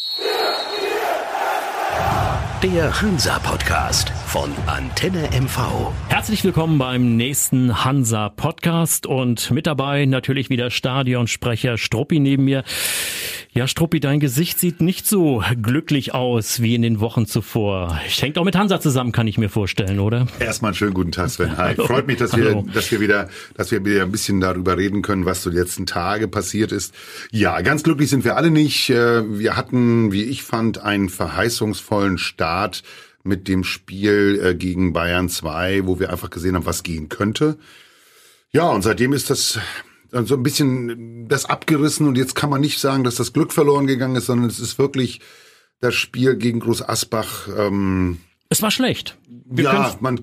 Yeah. Der Hansa-Podcast von Antenne MV. Herzlich willkommen beim nächsten Hansa-Podcast und mit dabei natürlich wieder Stadionsprecher Struppi neben mir. Ja, Struppi, dein Gesicht sieht nicht so glücklich aus wie in den Wochen zuvor. Hängt auch mit Hansa zusammen, kann ich mir vorstellen, oder? Erstmal einen schönen guten Tag, Sven. Hi. Freut mich, dass wir, dass wir wieder, dass wir wieder ein bisschen darüber reden können, was so die letzten Tage passiert ist. Ja, ganz glücklich sind wir alle nicht. Äh, wir hatten, wie ich fand, einen verheißungsvollen Start mit dem Spiel äh, gegen Bayern 2, wo wir einfach gesehen haben, was gehen könnte. Ja, und seitdem ist das so ein bisschen das abgerissen und jetzt kann man nicht sagen, dass das Glück verloren gegangen ist, sondern es ist wirklich das Spiel gegen Groß Asbach. Ähm, es war schlecht. Wir ja, man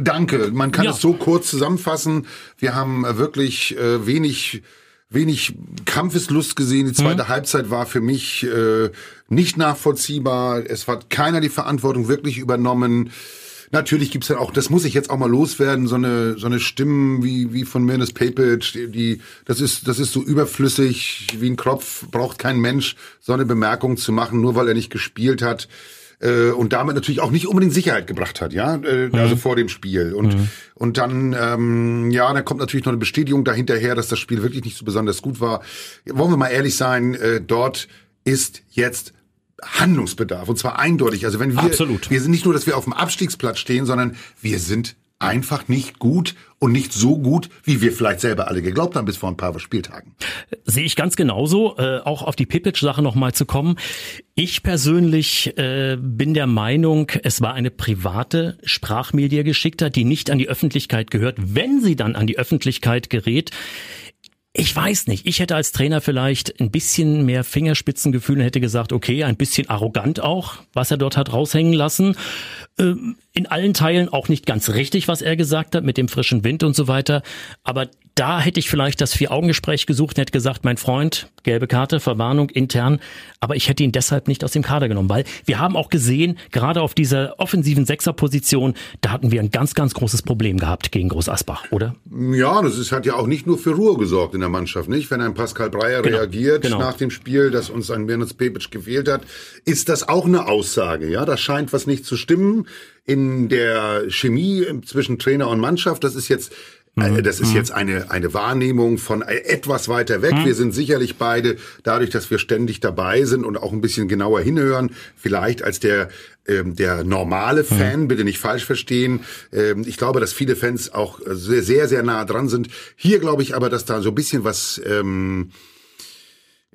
danke. Man kann ja. es so kurz zusammenfassen. Wir haben wirklich äh, wenig wenig Kampfeslust gesehen. Die zweite mhm. Halbzeit war für mich äh, nicht nachvollziehbar. Es hat keiner die Verantwortung wirklich übernommen. Natürlich gibt's dann auch, das muss ich jetzt auch mal loswerden, so eine, so eine Stimmen wie, wie von Mirnes Papic, die, die, das ist, das ist so überflüssig wie ein Kropf, braucht kein Mensch, so eine Bemerkung zu machen, nur weil er nicht gespielt hat äh, und damit natürlich auch nicht unbedingt Sicherheit gebracht hat, ja, äh, mhm. also vor dem Spiel. Und mhm. und dann ähm, ja, dann kommt natürlich noch eine Bestätigung dahinterher, dass das Spiel wirklich nicht so besonders gut war. Wollen wir mal ehrlich sein, äh, dort ist jetzt Handlungsbedarf und zwar eindeutig. Also wenn wir, Absolut. wir sind nicht nur, dass wir auf dem Abstiegsplatz stehen, sondern wir sind einfach nicht gut und nicht so gut, wie wir vielleicht selber alle geglaubt haben bis vor ein paar Spieltagen. Sehe ich ganz genauso. Äh, auch auf die Pipic-Sache nochmal zu kommen. Ich persönlich äh, bin der Meinung, es war eine private Sprachmedia geschickter, die nicht an die Öffentlichkeit gehört. Wenn sie dann an die Öffentlichkeit gerät, ich weiß nicht. Ich hätte als Trainer vielleicht ein bisschen mehr Fingerspitzengefühl und hätte gesagt, okay, ein bisschen arrogant auch, was er dort hat raushängen lassen. Ähm, in allen Teilen auch nicht ganz richtig, was er gesagt hat mit dem frischen Wind und so weiter. Aber da hätte ich vielleicht das Vier-Augen-Gespräch gesucht und hätte gesagt, mein Freund, gelbe Karte, Verwarnung intern. Aber ich hätte ihn deshalb nicht aus dem Kader genommen, weil wir haben auch gesehen, gerade auf dieser offensiven Sechserposition, da hatten wir ein ganz, ganz großes Problem gehabt gegen Groß Asbach, oder? Ja, das ist, hat ja auch nicht nur für Ruhe gesorgt in der Mannschaft, nicht? Wenn ein Pascal Breyer genau, reagiert genau. nach dem Spiel, dass uns ein Mirnitz Pepic gefehlt hat, ist das auch eine Aussage, ja? Da scheint was nicht zu stimmen in der Chemie zwischen Trainer und Mannschaft. Das ist jetzt mhm. das ist mhm. jetzt eine, eine Wahrnehmung von etwas weiter weg. Mhm. Wir sind sicherlich beide, dadurch, dass wir ständig dabei sind und auch ein bisschen genauer hinhören, vielleicht als der, ähm, der normale Fan, bitte nicht falsch verstehen. Ähm, ich glaube, dass viele Fans auch sehr, sehr, sehr nah dran sind. Hier glaube ich aber, dass da so ein bisschen was... Ähm,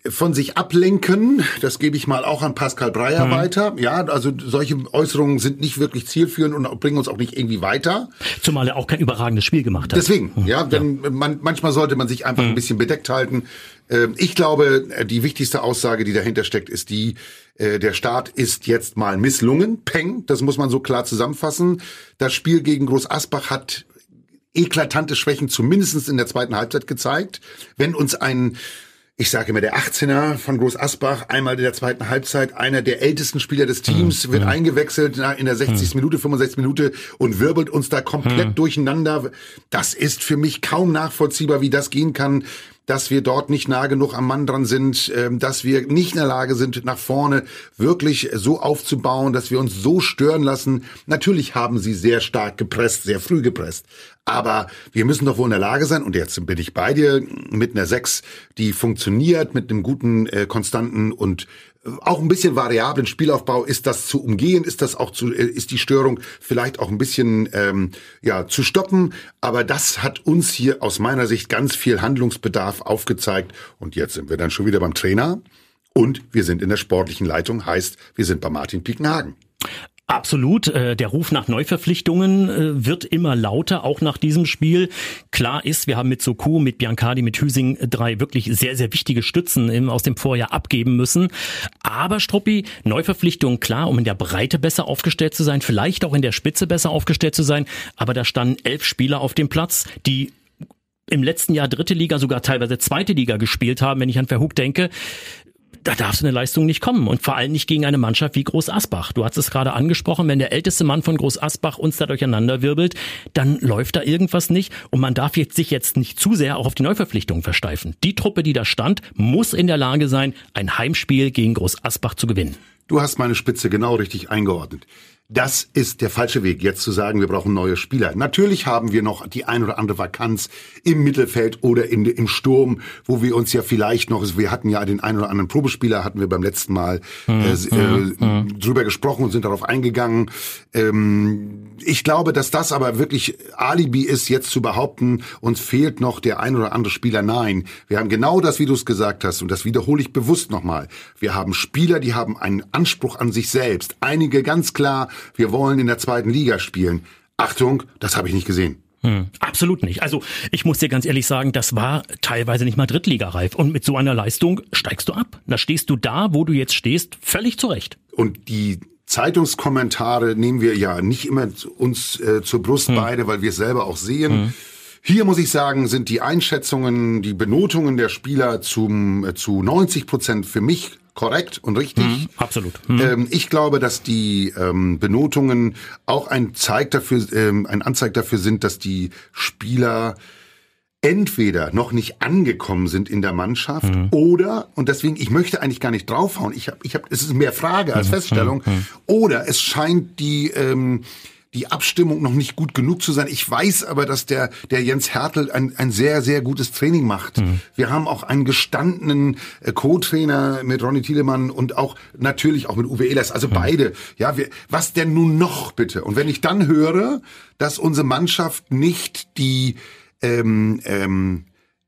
von sich ablenken. Das gebe ich mal auch an Pascal Breyer mhm. weiter. Ja, also solche Äußerungen sind nicht wirklich zielführend und bringen uns auch nicht irgendwie weiter. Zumal er auch kein überragendes Spiel gemacht hat. Deswegen, mhm. ja, denn ja. Man, manchmal sollte man sich einfach mhm. ein bisschen bedeckt halten. Ähm, ich glaube, die wichtigste Aussage, die dahinter steckt, ist die, äh, der Start ist jetzt mal misslungen. Peng, das muss man so klar zusammenfassen. Das Spiel gegen Groß Asbach hat eklatante Schwächen zumindestens in der zweiten Halbzeit gezeigt. Wenn uns ein ich sage immer, der 18er von Groß Asbach, einmal in der zweiten Halbzeit, einer der ältesten Spieler des Teams, mhm. wird mhm. eingewechselt in der 60. Mhm. Minute, 65 Minute und wirbelt uns da komplett mhm. durcheinander. Das ist für mich kaum nachvollziehbar, wie das gehen kann dass wir dort nicht nah genug am Mann dran sind, ähm, dass wir nicht in der Lage sind, nach vorne wirklich so aufzubauen, dass wir uns so stören lassen. Natürlich haben sie sehr stark gepresst, sehr früh gepresst. Aber wir müssen doch wohl in der Lage sein, und jetzt bin ich bei dir, mit einer 6, die funktioniert, mit einem guten, äh, konstanten und auch ein bisschen variablen Spielaufbau, ist das zu umgehen, ist das auch zu, äh, ist die Störung vielleicht auch ein bisschen ähm, ja zu stoppen. Aber das hat uns hier aus meiner Sicht ganz viel Handlungsbedarf aufgezeigt. Und jetzt sind wir dann schon wieder beim Trainer und wir sind in der sportlichen Leitung, heißt, wir sind bei Martin Piekenhagen. Absolut. Äh, der Ruf nach Neuverpflichtungen äh, wird immer lauter, auch nach diesem Spiel. Klar ist, wir haben mit Soku, mit Biancardi, mit Hüsing drei wirklich sehr, sehr wichtige Stützen aus dem Vorjahr abgeben müssen. Aber Struppi, Neuverpflichtungen, klar, um in der Breite besser aufgestellt zu sein, vielleicht auch in der Spitze besser aufgestellt zu sein. Aber da standen elf Spieler auf dem Platz, die im letzten Jahr dritte Liga, sogar teilweise zweite Liga gespielt haben, wenn ich an Verhug denke da darf so eine Leistung nicht kommen und vor allem nicht gegen eine Mannschaft wie Groß Asbach. Du hast es gerade angesprochen, wenn der älteste Mann von Groß Asbach uns da durcheinander wirbelt, dann läuft da irgendwas nicht und man darf jetzt sich jetzt nicht zu sehr auch auf die Neuverpflichtung versteifen. Die Truppe, die da stand, muss in der Lage sein, ein Heimspiel gegen Groß Asbach zu gewinnen. Du hast meine Spitze genau richtig eingeordnet. Das ist der falsche Weg, jetzt zu sagen, wir brauchen neue Spieler. Natürlich haben wir noch die ein oder andere Vakanz im Mittelfeld oder in, im Sturm, wo wir uns ja vielleicht noch, wir hatten ja den ein oder anderen Probespieler, hatten wir beim letzten Mal hm, äh, hm, äh, hm. drüber gesprochen und sind darauf eingegangen. Ähm, ich glaube, dass das aber wirklich Alibi ist, jetzt zu behaupten, uns fehlt noch der ein oder andere Spieler. Nein, wir haben genau das, wie du es gesagt hast, und das wiederhole ich bewusst nochmal. Wir haben Spieler, die haben einen Anspruch an sich selbst. Einige ganz klar wir wollen in der zweiten Liga spielen. Achtung, das habe ich nicht gesehen. Hm, absolut nicht. Also ich muss dir ganz ehrlich sagen, das war teilweise nicht mal Drittligareif. Und mit so einer Leistung steigst du ab. Da stehst du da, wo du jetzt stehst, völlig zurecht. Und die Zeitungskommentare nehmen wir ja nicht immer uns äh, zur Brust hm. beide, weil wir es selber auch sehen. Hm. Hier muss ich sagen, sind die Einschätzungen, die Benotungen der Spieler zum, äh, zu 90 Prozent für mich korrekt und richtig. Mhm, absolut. Mhm. Ähm, ich glaube, dass die ähm, Benotungen auch ein Zeig dafür, ähm, ein Anzeig dafür sind, dass die Spieler entweder noch nicht angekommen sind in der Mannschaft mhm. oder und deswegen ich möchte eigentlich gar nicht draufhauen. Ich habe ich habe es ist mehr Frage als mhm. Feststellung mhm. oder es scheint die ähm, die Abstimmung noch nicht gut genug zu sein. Ich weiß aber, dass der, der Jens Hertel ein, ein sehr, sehr gutes Training macht. Mhm. Wir haben auch einen gestandenen äh, Co-Trainer mit Ronny Thielemann und auch natürlich auch mit Uwe Ehlers, also mhm. beide. Ja, wir, was denn nun noch bitte? Und wenn ich dann höre, dass unsere Mannschaft nicht die, ähm, ähm,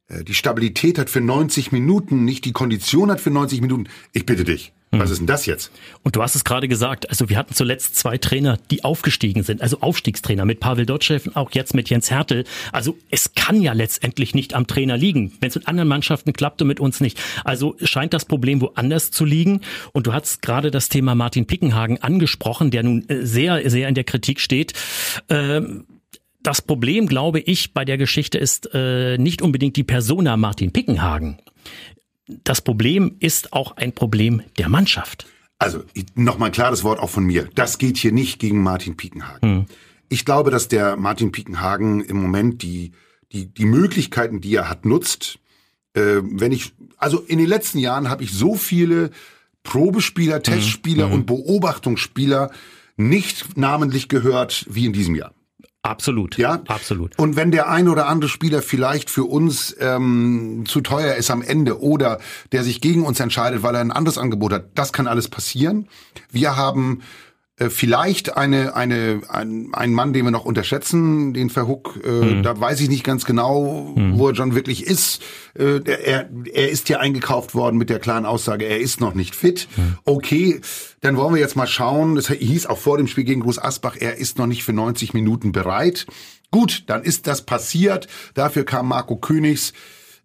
äh, die Stabilität hat für 90 Minuten, nicht die Kondition hat für 90 Minuten, ich bitte dich. Was ist denn das jetzt? Und du hast es gerade gesagt, also wir hatten zuletzt zwei Trainer, die aufgestiegen sind, also Aufstiegstrainer mit Pavel Dotschew und auch jetzt mit Jens Hertel. Also es kann ja letztendlich nicht am Trainer liegen, wenn es mit anderen Mannschaften klappt und mit uns nicht. Also scheint das Problem woanders zu liegen. Und du hast gerade das Thema Martin Pickenhagen angesprochen, der nun äh, sehr, sehr in der Kritik steht. Ähm das Problem, glaube ich, bei der Geschichte ist äh, nicht unbedingt die Persona Martin Pickenhagen das Problem ist auch ein Problem der Mannschaft. Also nochmal ein klares Wort auch von mir. Das geht hier nicht gegen Martin Piekenhagen. Hm. Ich glaube, dass der Martin Piekenhagen im Moment die, die, die Möglichkeiten, die er hat, nutzt. Äh, wenn ich, also in den letzten Jahren habe ich so viele Probespieler, hm. Testspieler hm. und Beobachtungsspieler nicht namentlich gehört wie in diesem Jahr. Absolut. Ja, absolut. Und wenn der ein oder andere Spieler vielleicht für uns ähm, zu teuer ist am Ende oder der sich gegen uns entscheidet, weil er ein anderes Angebot hat, das kann alles passieren. Wir haben vielleicht eine, eine, ein, ein Mann, den wir noch unterschätzen, den Verhook, äh, mhm. da weiß ich nicht ganz genau, mhm. wo er schon wirklich ist. Äh, er, er ist ja eingekauft worden mit der klaren Aussage, er ist noch nicht fit. Mhm. Okay, dann wollen wir jetzt mal schauen. Das hieß auch vor dem Spiel gegen Groß Asbach, er ist noch nicht für 90 Minuten bereit. Gut, dann ist das passiert. Dafür kam Marco Königs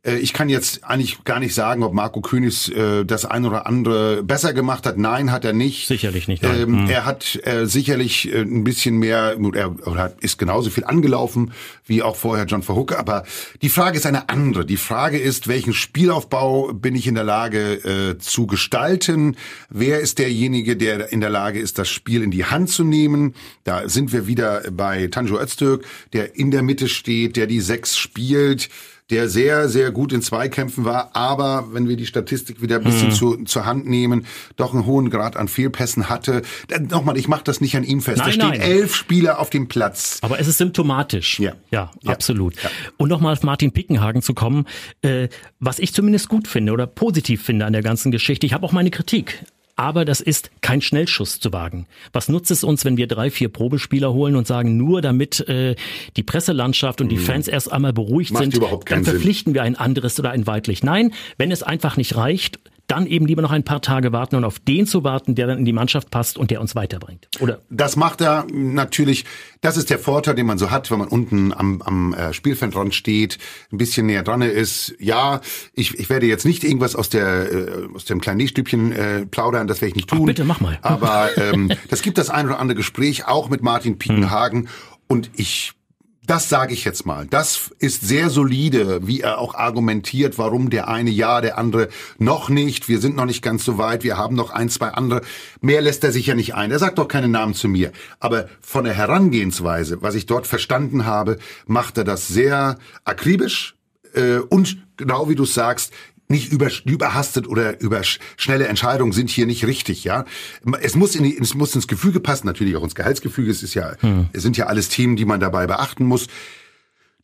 äh, ich kann jetzt eigentlich gar nicht sagen, ob Marco Königs äh, das ein oder andere besser gemacht hat. Nein, hat er nicht. Sicherlich nicht. Ähm, mhm. Er hat äh, sicherlich äh, ein bisschen mehr, er, er ist genauso viel angelaufen wie auch vorher John Verhook. Aber die Frage ist eine andere. Die Frage ist, welchen Spielaufbau bin ich in der Lage äh, zu gestalten? Wer ist derjenige, der in der Lage ist, das Spiel in die Hand zu nehmen? Da sind wir wieder bei Tanjo Öztürk, der in der Mitte steht, der die Sechs spielt der sehr, sehr gut in Zweikämpfen war, aber wenn wir die Statistik wieder ein bisschen mhm. zu, zur Hand nehmen, doch einen hohen Grad an Fehlpässen hatte. Dann, nochmal, ich mache das nicht an ihm fest. Nein, da stehen nein. elf Spieler auf dem Platz. Aber es ist symptomatisch. Ja, ja, ja. absolut. Ja. Und nochmal auf Martin Pickenhagen zu kommen, äh, was ich zumindest gut finde oder positiv finde an der ganzen Geschichte. Ich habe auch meine Kritik aber das ist kein Schnellschuss zu wagen. Was nutzt es uns, wenn wir drei, vier Probespieler holen und sagen, nur damit äh, die Presselandschaft und die mhm. Fans erst einmal beruhigt Macht sind, dann verpflichten Sinn. wir ein anderes oder ein Weidlich. Nein, wenn es einfach nicht reicht, dann eben lieber noch ein paar Tage warten und auf den zu warten, der dann in die Mannschaft passt und der uns weiterbringt. Oder? Das macht er natürlich. Das ist der Vorteil, den man so hat, wenn man unten am, am äh, Spielfeldrand steht, ein bisschen näher dran ist. Ja, ich, ich werde jetzt nicht irgendwas aus der äh, aus dem kleinen Nähstübchen äh, plaudern, das werde ich nicht tun. Ach, bitte mach mal. Aber ähm, das gibt das ein oder andere Gespräch auch mit Martin Piekenhagen hm. und ich Das sage ich jetzt mal. Das ist sehr solide, wie er auch argumentiert, warum der eine ja, der andere noch nicht. Wir sind noch nicht ganz so weit. Wir haben noch ein, zwei andere. Mehr lässt er sich ja nicht ein. Er sagt doch keine Namen zu mir. Aber von der Herangehensweise, was ich dort verstanden habe, macht er das sehr akribisch äh, und genau wie du sagst, nicht über, überhastet oder über schnelle Entscheidungen sind hier nicht richtig, ja. Es muss in die, es muss ins Gefüge passen, natürlich auch ins Gehaltsgefüge. Es ist ja, hm. es sind ja alles Themen, die man dabei beachten muss.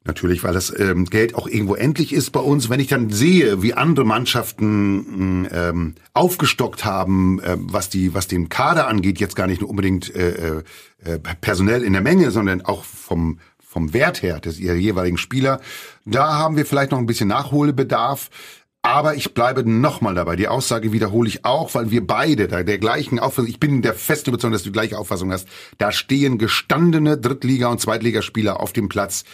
Natürlich, weil das ähm, Geld auch irgendwo endlich ist bei uns. Wenn ich dann sehe, wie andere Mannschaften ähm, aufgestockt haben, äh, was die, was den Kader angeht, jetzt gar nicht nur unbedingt äh, äh, personell in der Menge, sondern auch vom vom Wert her des ihrer jeweiligen Spieler, da haben wir vielleicht noch ein bisschen Nachholbedarf. Aber ich bleibe nochmal dabei. Die Aussage wiederhole ich auch, weil wir beide da der gleichen Auffassung, ich bin der festen Überzeugung, dass du die gleiche Auffassung hast. Da stehen gestandene Drittliga- und Zweitligaspieler auf dem Platz.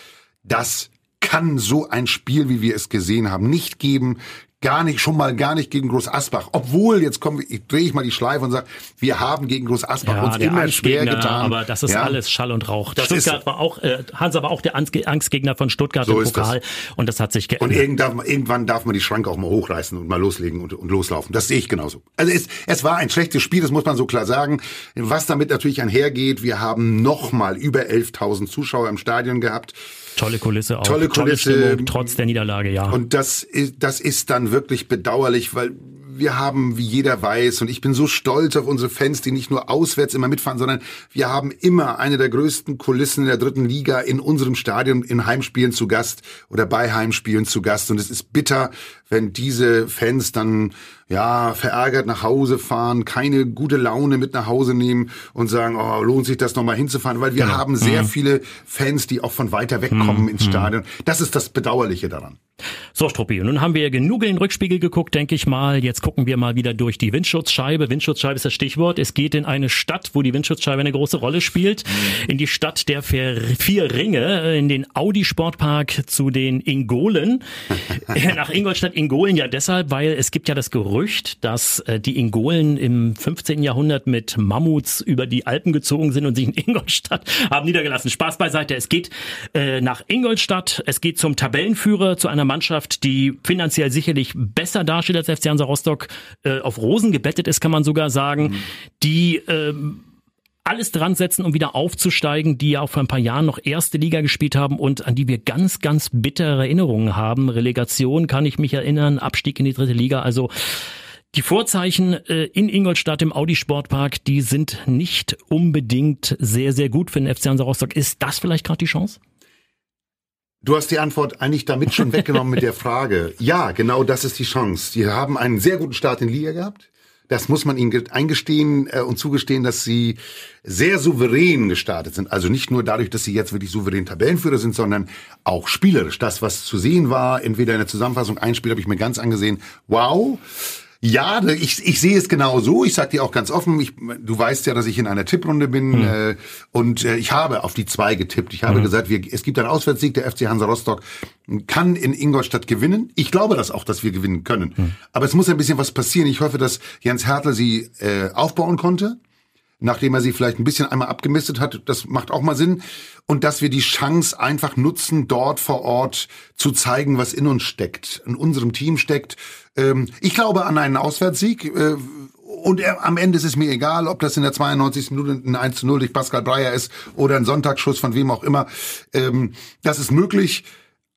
Das kann so ein Spiel, wie wir es gesehen haben, nicht geben gar nicht, schon mal gar nicht gegen Groß Asbach. Obwohl, jetzt kommen wir, ich drehe ich mal die Schleife und sage, wir haben gegen Groß Asbach ja, uns immer schwer getan. Aber das ist ja. alles Schall und Rauch. Das Stuttgart ist, war auch, äh, Hansa war auch der Angstgegner von Stuttgart so im Pokal. Und das hat sich geändert. Und irgendwann, irgendwann darf man die Schranke auch mal hochreißen und mal loslegen und, und loslaufen. Das sehe ich genauso. Also es, es war ein schlechtes Spiel, das muss man so klar sagen. Was damit natürlich einhergeht, wir haben nochmal über 11.000 Zuschauer im Stadion gehabt. Tolle Kulisse auch. Tolle Kulisse. Tolle Stimmung, trotz der Niederlage, ja. Und das ist, das ist dann wirklich bedauerlich, weil wir haben, wie jeder weiß, und ich bin so stolz auf unsere Fans, die nicht nur auswärts immer mitfahren, sondern wir haben immer eine der größten Kulissen in der dritten Liga in unserem Stadion in Heimspielen zu Gast oder bei Heimspielen zu Gast. Und es ist bitter, wenn diese Fans dann ja verärgert nach Hause fahren, keine gute Laune mit nach Hause nehmen und sagen, oh, lohnt sich das nochmal hinzufahren, weil wir genau. haben sehr mhm. viele Fans, die auch von weiter weg kommen mhm. ins Stadion. Das ist das Bedauerliche daran. So, Struppi, nun haben wir genug in den Rückspiegel geguckt, denke ich mal. Jetzt gucken wir mal wieder durch die Windschutzscheibe. Windschutzscheibe ist das Stichwort. Es geht in eine Stadt, wo die Windschutzscheibe eine große Rolle spielt. In die Stadt der vier Ringe, in den Audi Sportpark zu den Ingolen. Nach Ingolstadt Ingolen ja deshalb, weil es gibt ja das Gerücht, dass äh, die Ingolen im 15. Jahrhundert mit Mammuts über die Alpen gezogen sind und sich in Ingolstadt haben niedergelassen. Spaß beiseite. Es geht äh, nach Ingolstadt. Es geht zum Tabellenführer, zu einer einer Mannschaft, die finanziell sicherlich besser dasteht als FC Hansa Rostock, äh, auf Rosen gebettet ist, kann man sogar sagen, mhm. die äh, alles dran setzen, um wieder aufzusteigen, die ja auch vor ein paar Jahren noch erste Liga gespielt haben und an die wir ganz, ganz bittere Erinnerungen haben. Relegation kann ich mich erinnern, Abstieg in die dritte Liga. Also die Vorzeichen äh, in Ingolstadt im Audi Sportpark, die sind nicht unbedingt sehr, sehr gut für den FC Hansa Rostock. Ist das vielleicht gerade die Chance? Du hast die Antwort eigentlich damit schon weggenommen mit der Frage. Ja, genau das ist die Chance. Die haben einen sehr guten Start in Liga gehabt. Das muss man ihnen eingestehen äh, und zugestehen, dass sie sehr souverän gestartet sind. Also nicht nur dadurch, dass sie jetzt wirklich souverän Tabellenführer sind, sondern auch spielerisch. Das, was zu sehen war, entweder in der Zusammenfassung, ein Spiel habe ich mir ganz angesehen. Wow. Ja, ich, ich sehe es genau so. Ich sag dir auch ganz offen, ich, du weißt ja, dass ich in einer Tipprunde bin mhm. äh, und äh, ich habe auf die zwei getippt. Ich habe mhm. gesagt, wir, es gibt einen Auswärtssieg, der FC Hansa Rostock kann in Ingolstadt gewinnen. Ich glaube das auch, dass wir gewinnen können. Mhm. Aber es muss ein bisschen was passieren. Ich hoffe, dass Jens Hertel sie äh, aufbauen konnte nachdem er sie vielleicht ein bisschen einmal abgemistet hat. Das macht auch mal Sinn. Und dass wir die Chance einfach nutzen, dort vor Ort zu zeigen, was in uns steckt, in unserem Team steckt. Ähm, ich glaube an einen Auswärtssieg. Äh, und am Ende ist es mir egal, ob das in der 92. Minute ein 1 zu 0 durch Pascal Breyer ist oder ein Sonntagsschuss von wem auch immer. Ähm, das ist möglich.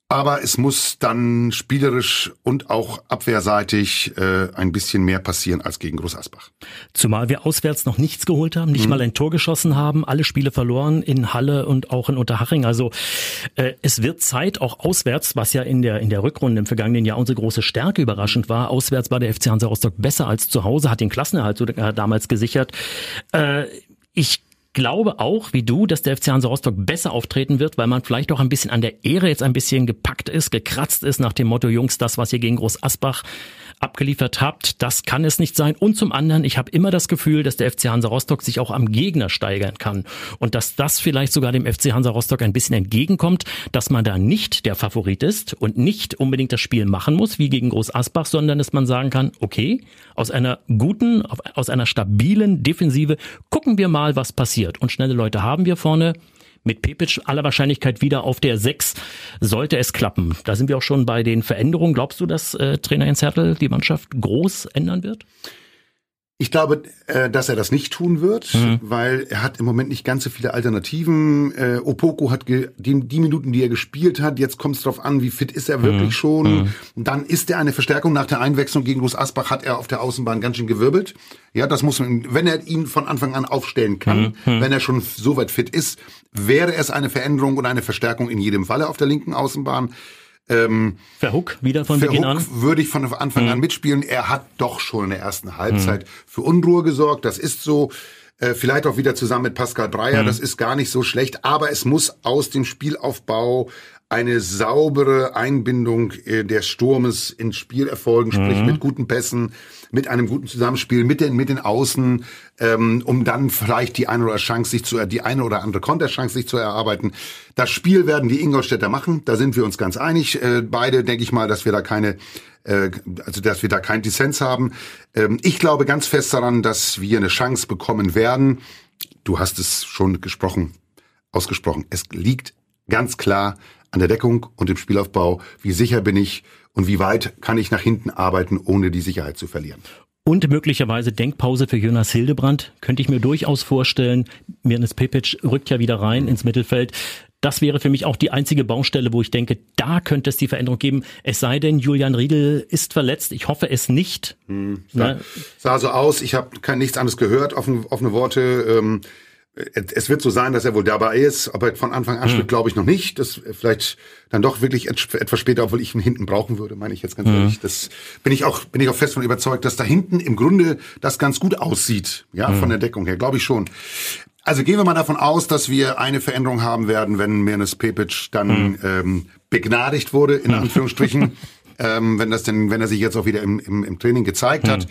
Aber es muss dann spielerisch und auch abwehrseitig äh, ein bisschen mehr passieren als gegen Groß Asbach. Zumal wir auswärts noch nichts geholt haben, nicht mhm. mal ein Tor geschossen haben, alle Spiele verloren in Halle und auch in Unterhaching. Also äh, es wird Zeit, auch auswärts, was ja in der in der Rückrunde im vergangenen Jahr unsere große Stärke überraschend war. Auswärts war der FC Hansa Rostock besser als zu Hause, hat den Klassenerhalt sogar damals gesichert. Äh, ich glaube auch, wie du, dass der FC Hansa Rostock besser auftreten wird, weil man vielleicht auch ein bisschen an der Ehre jetzt ein bisschen gepackt ist, gekratzt ist nach dem Motto, Jungs, das, was ihr gegen Groß Asbach abgeliefert habt. Das kann es nicht sein. Und zum anderen, ich habe immer das Gefühl, dass der FC Hansa Rostock sich auch am Gegner steigern kann und dass das vielleicht sogar dem FC Hansa Rostock ein bisschen entgegenkommt, dass man da nicht der Favorit ist und nicht unbedingt das Spiel machen muss wie gegen Groß Asbach, sondern dass man sagen kann, okay, aus einer guten, aus einer stabilen Defensive gucken wir mal, was passiert. Und schnelle Leute haben wir vorne mit Pepic aller Wahrscheinlichkeit wieder auf der 6, sollte es klappen. Da sind wir auch schon bei den Veränderungen. Glaubst du, dass äh, Trainer Jens Hertel die Mannschaft groß ändern wird? Ich glaube, äh, dass er das nicht tun wird, mhm. weil er hat im Moment nicht ganz so viele Alternativen. Äh, Opoko hat die, die Minuten, die er gespielt hat, jetzt kommt es darauf an, wie fit ist er wirklich mhm. schon. Mhm. Dann ist er eine Verstärkung nach der Einwechslung gegen Groß Asbach, hat er auf der Außenbahn ganz schön gewirbelt. Ja, das muss man, wenn er ihn von Anfang an aufstellen kann, mhm. mhm. wenn er schon so weit fit ist, wäre es eine Veränderung und eine Verstärkung in jedem Falle auf der linken Außenbahn. Ähm, Verhook wieder von Beginn an? würde ich von Anfang mhm. an mitspielen. Er hat doch schon in der ersten Halbzeit mhm. für Unruhe gesorgt. Das ist so. Äh, vielleicht auch wieder zusammen mit Pascal Breyer. Mhm. Das ist gar nicht so schlecht. Aber es muss aus dem Spielaufbau eine saubere Einbindung äh, des Sturmes ins Spiel erfolgen, sprich mhm. mit guten Pässen, mit einem guten Zusammenspiel mit den mit den Außen, ähm, um dann vielleicht die eine oder Chance sich zu die eine oder andere Konterchance sich zu erarbeiten. Das Spiel werden die Ingolstädter machen, da sind wir uns ganz einig. Äh, beide denke ich mal, dass wir da keine äh, also dass wir da kein Dissens haben. Ähm, ich glaube ganz fest daran, dass wir eine Chance bekommen werden. Du hast es schon gesprochen, ausgesprochen. Es liegt ganz klar an der Deckung und dem Spielaufbau. Wie sicher bin ich und wie weit kann ich nach hinten arbeiten, ohne die Sicherheit zu verlieren? Und möglicherweise Denkpause für Jonas Hildebrand. Könnte ich mir durchaus vorstellen. Mirnes Pepic rückt ja wieder rein ins Mittelfeld. Das wäre für mich auch die einzige Baustelle, wo ich denke, da könnte es die Veränderung geben. Es sei denn, Julian Riedel ist verletzt. Ich hoffe es nicht. Hm, ne? Sah so aus. Ich habe nichts anderes gehört. Offene, offene Worte. Ähm es wird so sein, dass er wohl dabei ist, aber von Anfang an mhm. glaube ich noch nicht. Das vielleicht dann doch wirklich etwas später, obwohl ich ihn hinten brauchen würde, meine ich jetzt ganz mhm. ehrlich. Das bin ich auch, bin ich auch fest von überzeugt, dass da hinten im Grunde das ganz gut aussieht, ja, mhm. von der Deckung her, glaube ich schon. Also gehen wir mal davon aus, dass wir eine Veränderung haben werden, wenn Mirnes Pepic dann mhm. ähm, begnadigt wurde, in mhm. Anführungsstrichen, ähm, wenn das denn, wenn er sich jetzt auch wieder im, im, im Training gezeigt hat.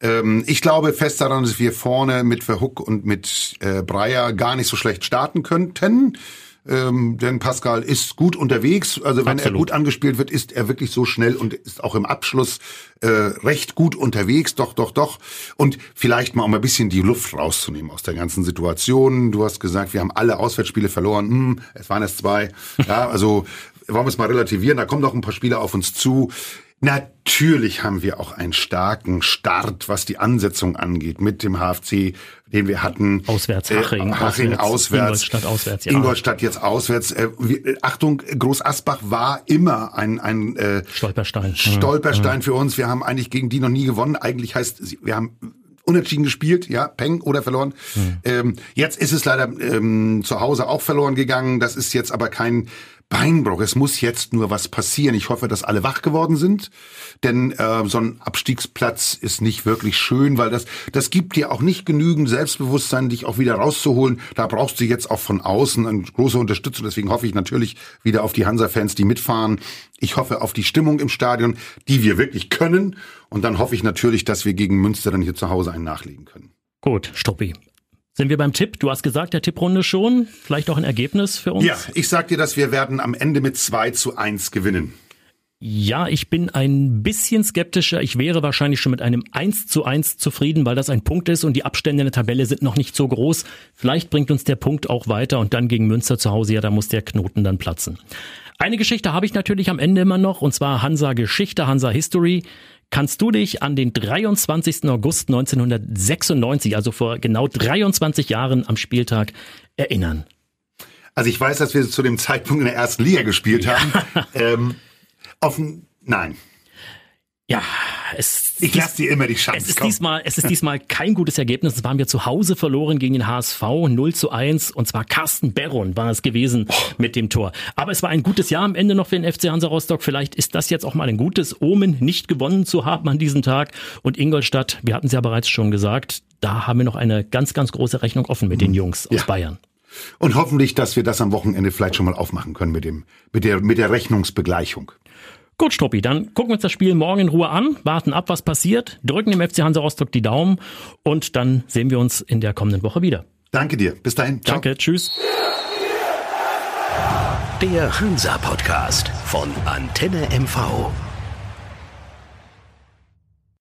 Ähm, ich glaube fest daran, dass wir vorne mit Verhook und mit äh, Breyer gar nicht so schlecht starten könnten. Ähm, denn Pascal ist gut unterwegs. Also wenn Absolut. er gut angespielt wird, ist er wirklich so schnell und ist auch im Abschluss äh, recht gut unterwegs. Doch, doch, doch. Und vielleicht mal um ein bisschen die Luft rauszunehmen aus der ganzen Situation. Du hast gesagt, wir haben alle Auswärtsspiele verloren. Hm, es waren erst zwei. Ja, also wollen wir es mal relativieren. Da kommen noch ein paar Spiele auf uns zu. Natürlich haben wir auch einen starken Start, was die Ansetzung angeht, mit dem HFC, den wir hatten. Auswärts, Haching. Äh, Haching auswärts. Ingolstadt auswärts, ja. Ingolstadt jetzt auswärts. Äh, wir, äh, Achtung, Groß Asbach war immer ein, ein äh, Stolperstein. Stolperstein mhm. für uns. Wir haben eigentlich gegen die noch nie gewonnen. Eigentlich heißt, wir haben unentschieden gespielt, ja, Peng oder verloren. Mhm. Ähm, jetzt ist es leider ähm, zu Hause auch verloren gegangen. Das ist jetzt aber kein Beinbruch. Es muss jetzt nur was passieren. Ich hoffe, dass alle wach geworden sind, denn äh, so ein Abstiegsplatz ist nicht wirklich schön, weil das das gibt dir auch nicht genügend Selbstbewusstsein, dich auch wieder rauszuholen. Da brauchst du jetzt auch von außen eine große Unterstützung. Deswegen hoffe ich natürlich wieder auf die Hansa-Fans, die mitfahren. Ich hoffe auf die Stimmung im Stadion, die wir wirklich können. Und dann hoffe ich natürlich, dass wir gegen Münster dann hier zu Hause einen nachlegen können. Gut, Stoppi. Sind wir beim Tipp? Du hast gesagt, der Tipprunde schon. Vielleicht auch ein Ergebnis für uns? Ja, ich sag dir, dass wir werden am Ende mit 2 zu 1 gewinnen. Ja, ich bin ein bisschen skeptischer. Ich wäre wahrscheinlich schon mit einem 1 zu 1 zufrieden, weil das ein Punkt ist und die Abstände in der Tabelle sind noch nicht so groß. Vielleicht bringt uns der Punkt auch weiter und dann gegen Münster zu Hause, ja, da muss der Knoten dann platzen. Eine Geschichte habe ich natürlich am Ende immer noch, und zwar Hansa Geschichte, Hansa History. Kannst du dich an den 23. August 1996, also vor genau 23 Jahren am Spieltag, erinnern? Also ich weiß, dass wir zu dem Zeitpunkt in der ersten Liga gespielt haben. ähm, offen, nein. Ja, es ich lasse dir immer die Chance. Es ist diesmal, es ist diesmal kein gutes Ergebnis. Es waren wir zu Hause verloren gegen den HSV 0 zu 1 und zwar Carsten Berron war es gewesen oh. mit dem Tor. Aber es war ein gutes Jahr am Ende noch für den FC Hansa Rostock. Vielleicht ist das jetzt auch mal ein gutes Omen, nicht gewonnen zu haben an diesem Tag. Und Ingolstadt, wir hatten es ja bereits schon gesagt, da haben wir noch eine ganz, ganz große Rechnung offen mit den mhm. Jungs aus ja. Bayern. Und hoffentlich, dass wir das am Wochenende vielleicht schon mal aufmachen können mit dem, mit der, mit der Rechnungsbegleichung. Gut, Struppi, dann gucken wir uns das Spiel morgen in Ruhe an, warten ab, was passiert, drücken dem FC Hansa Rostock die Daumen und dann sehen wir uns in der kommenden Woche wieder. Danke dir. Bis dahin. Ciao. Danke. Tschüss. Der Hansa Podcast von Antenne MV.